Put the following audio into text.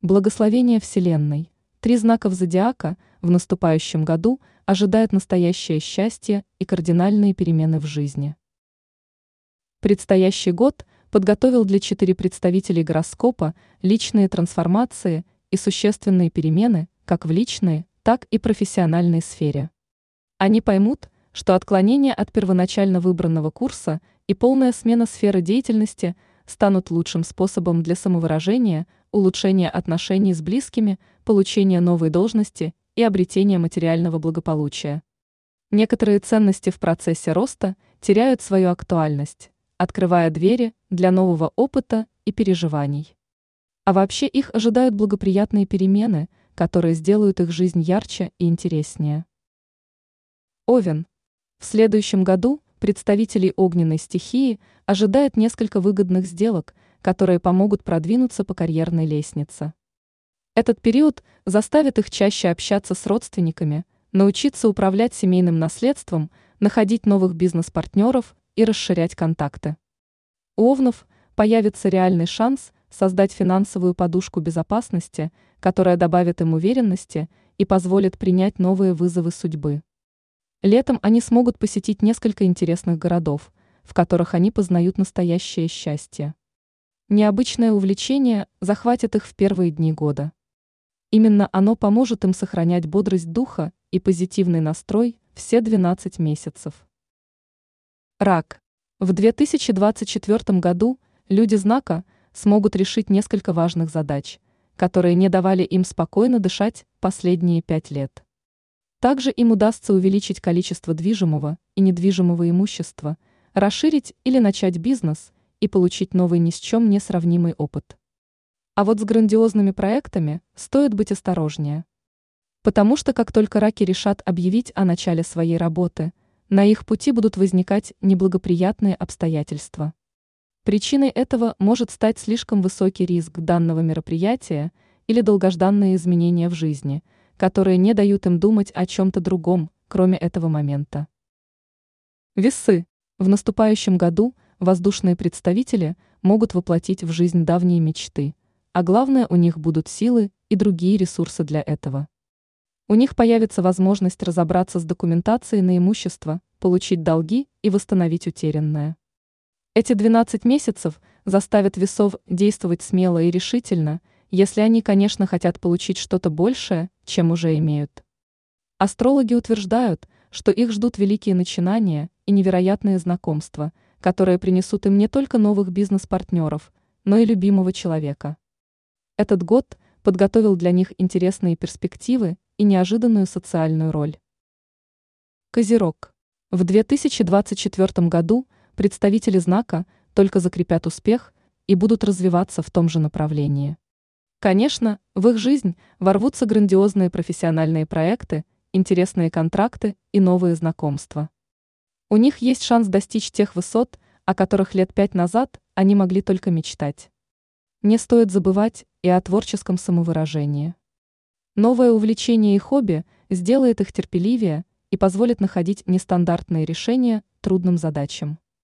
Благословение Вселенной. Три знаков зодиака в наступающем году ожидают настоящее счастье и кардинальные перемены в жизни. Предстоящий год подготовил для четыре представителей гороскопа личные трансформации и существенные перемены как в личной, так и профессиональной сфере. Они поймут, что отклонение от первоначально выбранного курса и полная смена сферы деятельности станут лучшим способом для самовыражения – улучшение отношений с близкими, получение новой должности и обретение материального благополучия. Некоторые ценности в процессе роста теряют свою актуальность, открывая двери для нового опыта и переживаний. А вообще их ожидают благоприятные перемены, которые сделают их жизнь ярче и интереснее. Овен. В следующем году представителей огненной стихии ожидает несколько выгодных сделок – которые помогут продвинуться по карьерной лестнице. Этот период заставит их чаще общаться с родственниками, научиться управлять семейным наследством, находить новых бизнес-партнеров и расширять контакты. У Овнов появится реальный шанс создать финансовую подушку безопасности, которая добавит им уверенности и позволит принять новые вызовы судьбы. Летом они смогут посетить несколько интересных городов, в которых они познают настоящее счастье. Необычное увлечение захватит их в первые дни года. Именно оно поможет им сохранять бодрость духа и позитивный настрой все 12 месяцев. Рак. В 2024 году люди знака смогут решить несколько важных задач, которые не давали им спокойно дышать последние пять лет. Также им удастся увеличить количество движимого и недвижимого имущества, расширить или начать бизнес – и получить новый ни с чем не сравнимый опыт. А вот с грандиозными проектами стоит быть осторожнее. Потому что как только раки решат объявить о начале своей работы, на их пути будут возникать неблагоприятные обстоятельства. Причиной этого может стать слишком высокий риск данного мероприятия или долгожданные изменения в жизни, которые не дают им думать о чем-то другом, кроме этого момента. Весы. В наступающем году – воздушные представители могут воплотить в жизнь давние мечты, а главное у них будут силы и другие ресурсы для этого. У них появится возможность разобраться с документацией на имущество, получить долги и восстановить утерянное. Эти 12 месяцев заставят весов действовать смело и решительно, если они, конечно, хотят получить что-то большее, чем уже имеют. Астрологи утверждают, что их ждут великие начинания и невероятные знакомства – которые принесут им не только новых бизнес-партнеров, но и любимого человека. Этот год подготовил для них интересные перспективы и неожиданную социальную роль. Козерог. В 2024 году представители знака только закрепят успех и будут развиваться в том же направлении. Конечно, в их жизнь ворвутся грандиозные профессиональные проекты, интересные контракты и новые знакомства. У них есть шанс достичь тех высот, о которых лет пять назад они могли только мечтать. Не стоит забывать и о творческом самовыражении. Новое увлечение и хобби сделает их терпеливее и позволит находить нестандартные решения трудным задачам.